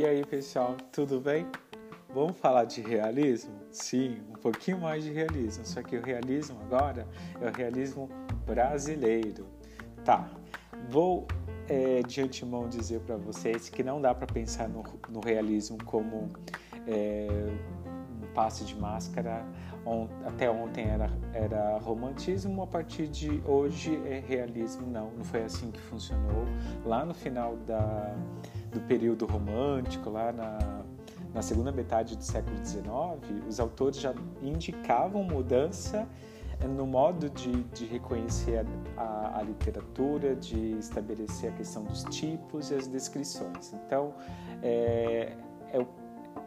E aí, pessoal, tudo bem? Vamos falar de realismo? Sim, um pouquinho mais de realismo, só que o realismo agora é o realismo brasileiro. Tá, vou é, de antemão dizer para vocês que não dá para pensar no, no, realismo como é, um passe de máscara. Até ontem era, era romantismo, a partir de hoje é realismo. Não, não foi assim que funcionou. Lá no final da do período romântico, lá na, na segunda metade do século XIX, os autores já indicavam mudança no modo de, de reconhecer a, a, literatura, de estabelecer a questão dos tipos e as descrições. Então, é, é,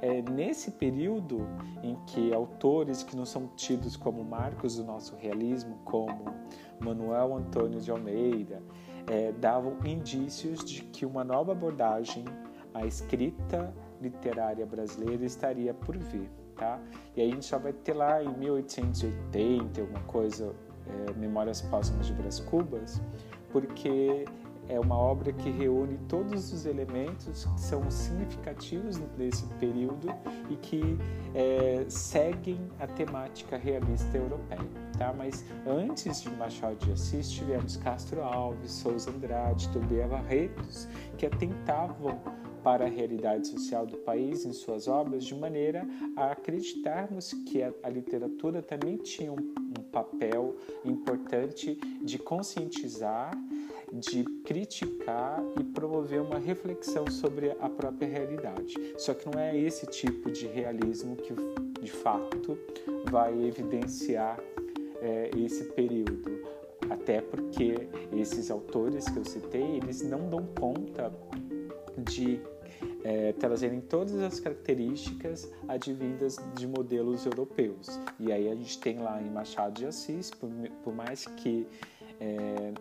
é, nesse período em que autores que não são tidos como marcos do nosso realismo, como Manuel Antônio de Almeida, é, davam indícios de que uma nova abordagem à escrita literária brasileira estaria por vir, tá? E aí a gente só vai ter lá em 1880 alguma coisa, é, Memórias Póstumas de Brás Cubas, porque é uma obra que reúne todos os elementos que são significativos desse período e que é, seguem a temática realista europeia. Tá? Mas antes de Machado de Assis, tivemos Castro Alves, Souza Andrade, Tobia Barretos, que atentavam para a realidade social do país em suas obras, de maneira a acreditarmos que a, a literatura também tinha um, um papel importante de conscientizar de criticar e promover uma reflexão sobre a própria realidade. Só que não é esse tipo de realismo que, de fato, vai evidenciar é, esse período. Até porque esses autores que eu citei, eles não dão conta de é, trazerem todas as características advindas de modelos europeus. E aí a gente tem lá em Machado de Assis, por, por mais que é,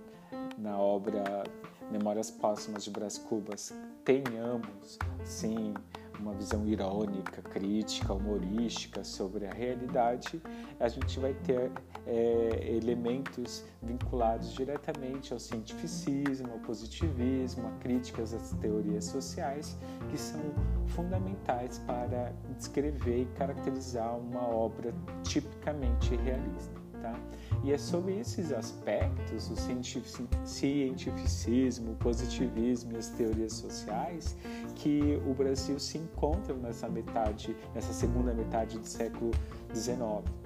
na obra Memórias Póstumas de Brás Cubas tenhamos, sim, uma visão irônica, crítica, humorística sobre a realidade, a gente vai ter é, elementos vinculados diretamente ao cientificismo, ao positivismo, a críticas às teorias sociais, que são fundamentais para descrever e caracterizar uma obra tipicamente realista. Tá? E é sobre esses aspectos, o cientificismo, o positivismo e as teorias sociais, que o Brasil se encontra nessa metade, nessa segunda metade do século XIX,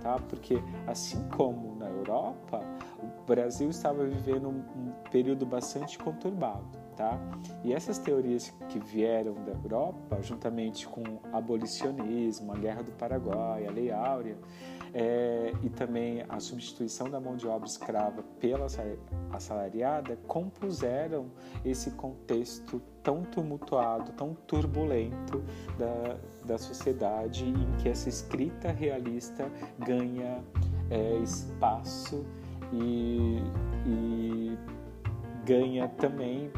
tá? Porque assim como na Europa, o Brasil estava vivendo um período bastante conturbado tá? E essas teorias que vieram da Europa, juntamente com o abolicionismo, a Guerra do Paraguai, a Lei Áurea, é, e também a substituição da mão de obra escrava pela assalariada, compuseram esse contexto tão tumultuado, tão turbulento da, da sociedade em que essa escrita realista ganha é, espaço e, e ganha também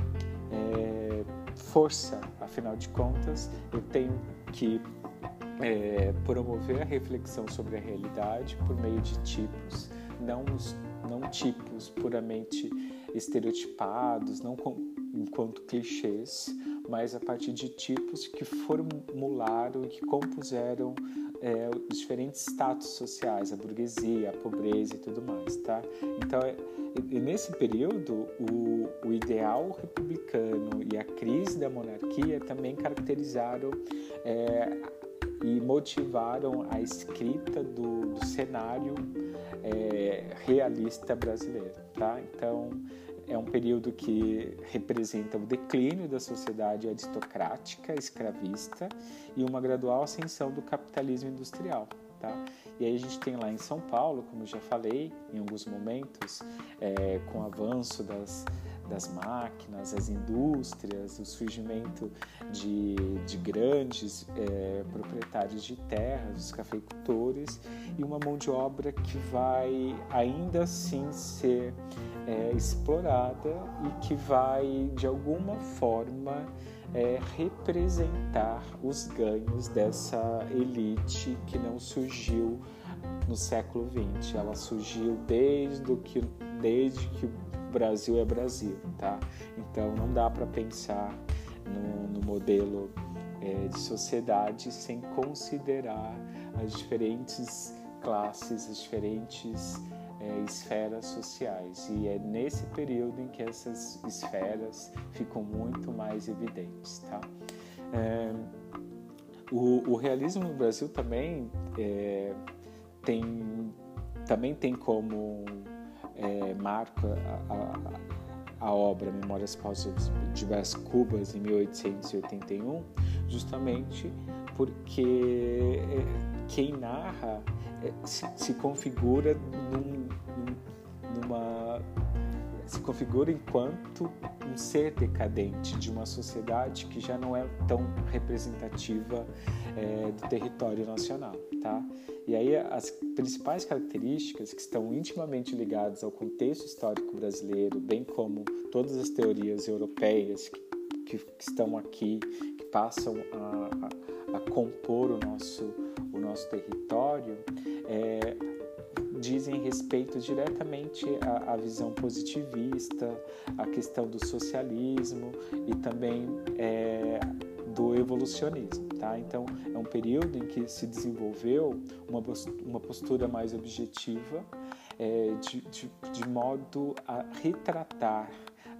é, força, afinal de contas, eu tenho que é, promover a reflexão sobre a realidade por meio de tipos, não, não tipos puramente estereotipados, não com, enquanto clichês, mas a partir de tipos que formularam e que compuseram é, os diferentes status sociais, a burguesia, a pobreza e tudo mais, tá? Então, é, nesse período, o, o, ideal republicano e a crise da monarquia também caracterizaram é, e motivaram a escrita do, do cenário é, realista brasileiro, tá? Então, é um período que representa o declínio da sociedade aristocrática, escravista e uma gradual ascensão do capitalismo industrial. Tá? E aí a gente tem lá em São Paulo, como já falei em alguns momentos, é, com o avanço das, das máquinas, as indústrias, o surgimento de, de grandes é, proprietários de terras, os cafeicultores, e uma mão de obra que vai ainda assim ser é, explorada e que vai, de alguma forma, é, representar os ganhos dessa elite que não surgiu no século XX. Ela surgiu desde que, desde que Brasil é Brasil, tá? Então não dá para pensar no, no modelo é, de sociedade sem considerar as diferentes classes, as diferentes é, esferas sociais. E é nesse período em que essas esferas ficam muito mais evidentes. Tá? É, o, o, realismo no Brasil também é, tem, também tem como é, marco a, a, a, obra Memórias Pausas de Brás Cubas, em 1881, justamente porque é, quem narra é, se, se configura num, numa se configura enquanto um ser decadente de uma sociedade que já não é tão representativa é, do território nacional, tá? E aí as principais características que estão intimamente ligadas ao contexto histórico brasileiro, bem como todas as teorias europeias que, que, estão aqui, que passam a, a, a compor o nosso, o nosso território, é, dizem respeito diretamente à, à, visão positivista, à questão do socialismo e também é, do evolucionismo. Tá? Então, é um período em que se desenvolveu uma, uma postura mais objetiva, é, de, de, de modo a retratar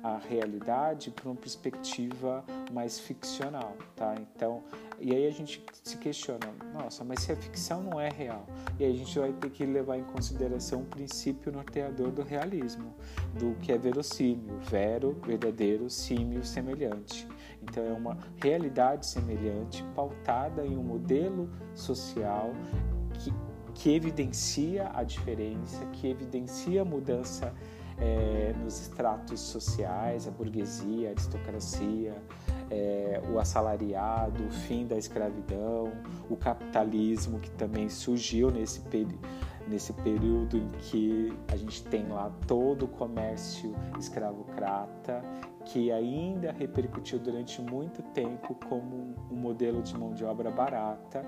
a realidade por uma perspectiva mais ficcional, tá? Então, e aí a gente se questiona, nossa, mas se a ficção não é real? E aí a gente vai ter que levar em consideração o princípio norteador do realismo, do que é verossímil, vero, verdadeiro, símil, semelhante. Então é uma realidade semelhante pautada em um modelo social que, que evidencia a diferença, que evidencia a mudança é, nos estratos sociais, a burguesia, a aristocracia, é, o assalariado, o fim da escravidão, o capitalismo que também surgiu nesse, nesse período em que a gente tem lá todo o comércio escravocrata, que ainda repercutiu durante muito tempo como um modelo de mão de obra barata,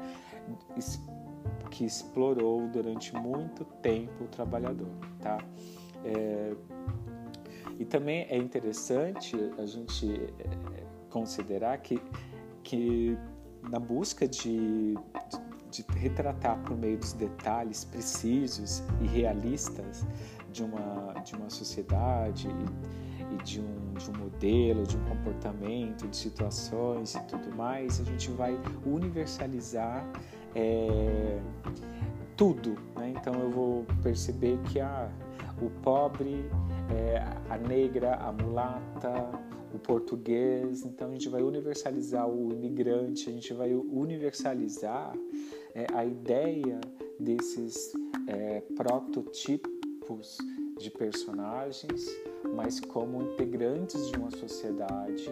que explorou durante muito tempo o trabalhador, tá? É, e também é interessante a gente é, considerar que, que na busca de, de, de, retratar por meio dos detalhes precisos e realistas de uma, de uma sociedade e, e de, um, de um modelo, de um comportamento, de situações e tudo mais, a gente vai universalizar é, tudo. Né? Então eu vou perceber que ah, o pobre, é, a negra, a mulata, o português. Então a gente vai universalizar o imigrante, a gente vai universalizar é, a ideia desses é, prototipos de personagens, mas como integrantes de uma sociedade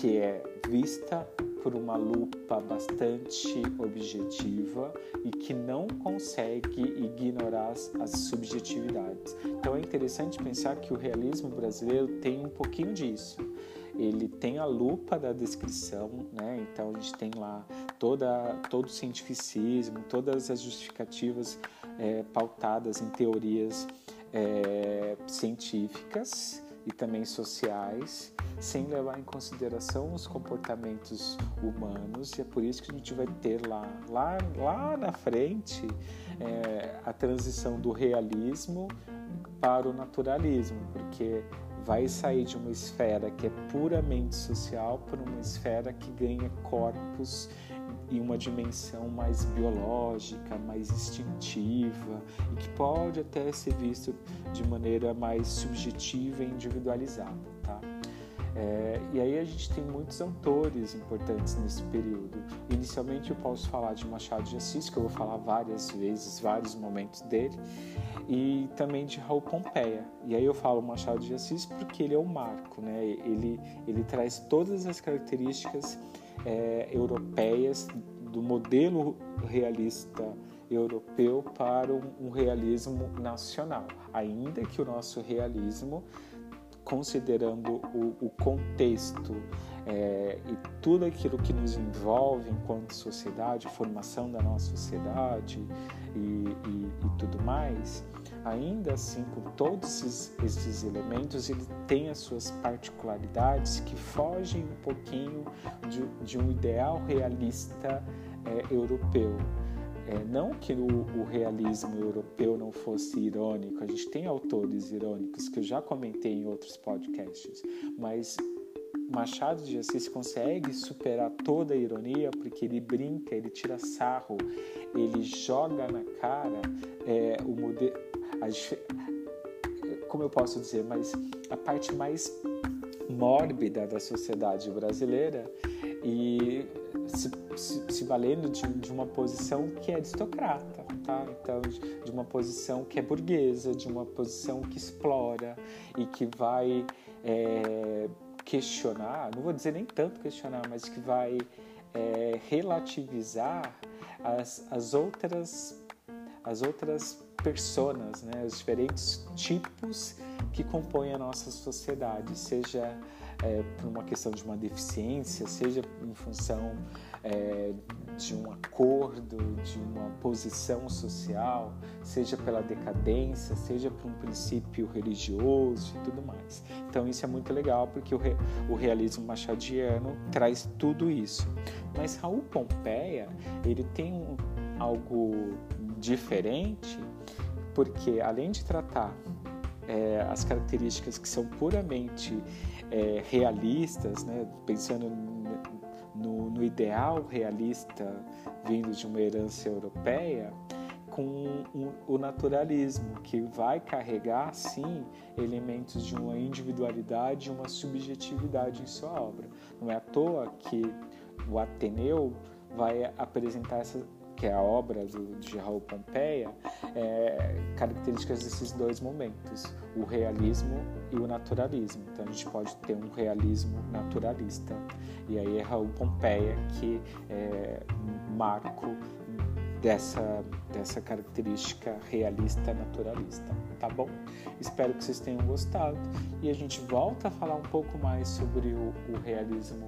que é vista por uma lupa bastante objetiva e que não consegue ignorar as, as, subjetividades. Então é interessante pensar que o realismo brasileiro tem um pouquinho disso. Ele tem a lupa da descrição, né? então a gente tem lá toda, todo o cientificismo, todas as justificativas é, pautadas em teorias é, científicas e também sociais, sem levar em consideração os comportamentos humanos, e é por isso que a gente vai ter lá, lá, lá na frente, é, a transição do realismo para o naturalismo, porque vai sair de uma esfera que é puramente social para uma esfera que ganha corpos em uma dimensão mais biológica, mais instintiva e que pode até ser visto de maneira mais subjetiva e individualizada, tá? É, e aí a gente tem muitos autores importantes nesse período. Inicialmente eu posso falar de Machado de Assis, que eu vou falar várias vezes, vários momentos dele, e também de Raul Pompeia. E aí eu falo Machado de Assis porque ele é o marco, né? Ele, ele traz todas as características é, europeias do modelo realista europeu para um, um realismo nacional, ainda que o nosso realismo considerando o, o contexto é, e tudo aquilo que nos envolve enquanto sociedade, formação da nossa sociedade e, e, e tudo mais, ainda assim, com todos esses, esses elementos, ele tem as suas particularidades que fogem um pouquinho de, de um ideal realista é, europeu. É, não que o, o, realismo europeu não fosse irônico, a gente tem autores irônicos que eu já comentei em outros podcasts, mas Machado de Assis consegue superar toda a ironia porque ele brinca, ele tira sarro, ele joga na cara é, o modelo. Como eu posso dizer, mas a parte mais mórbida da sociedade brasileira e se, se, se valendo de, de, uma posição que é aristocrata, tá? Então, de, de uma posição que é burguesa, de uma posição que explora e que vai é, questionar, não vou dizer nem tanto questionar, mas que vai é, relativizar as, as outras as outras personas, né, os diferentes tipos que compõem a nossa sociedade, seja é, por uma questão de uma deficiência, seja em função é, de um acordo, de uma posição social, seja pela decadência, seja por um princípio religioso e tudo mais. Então isso é muito legal porque o, re, o realismo machadiano traz tudo isso. Mas Raul Pompeia ele tem um, algo diferente porque além de tratar é, as características que são puramente é, realistas, né, pensando no, no, ideal realista vindo de uma herança europeia, com o, naturalismo, que vai carregar, sim, elementos de uma individualidade e uma subjetividade em sua obra. Não é à toa que o Ateneu vai apresentar essa, que é a obra do, de Raul Pompeia, é, características desses dois momentos, o realismo e o naturalismo. Então a gente pode ter um realismo naturalista. E aí é Raul Pompeia que é marco dessa, dessa característica realista naturalista, tá bom? Espero que vocês tenham gostado e a gente volta a falar um pouco mais sobre o, o realismo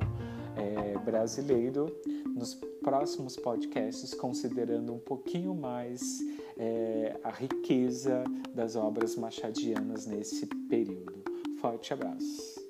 é, brasileiro nos próximos podcasts, considerando um pouquinho mais é, a riqueza das obras machadianas nesse período. Forte abraço!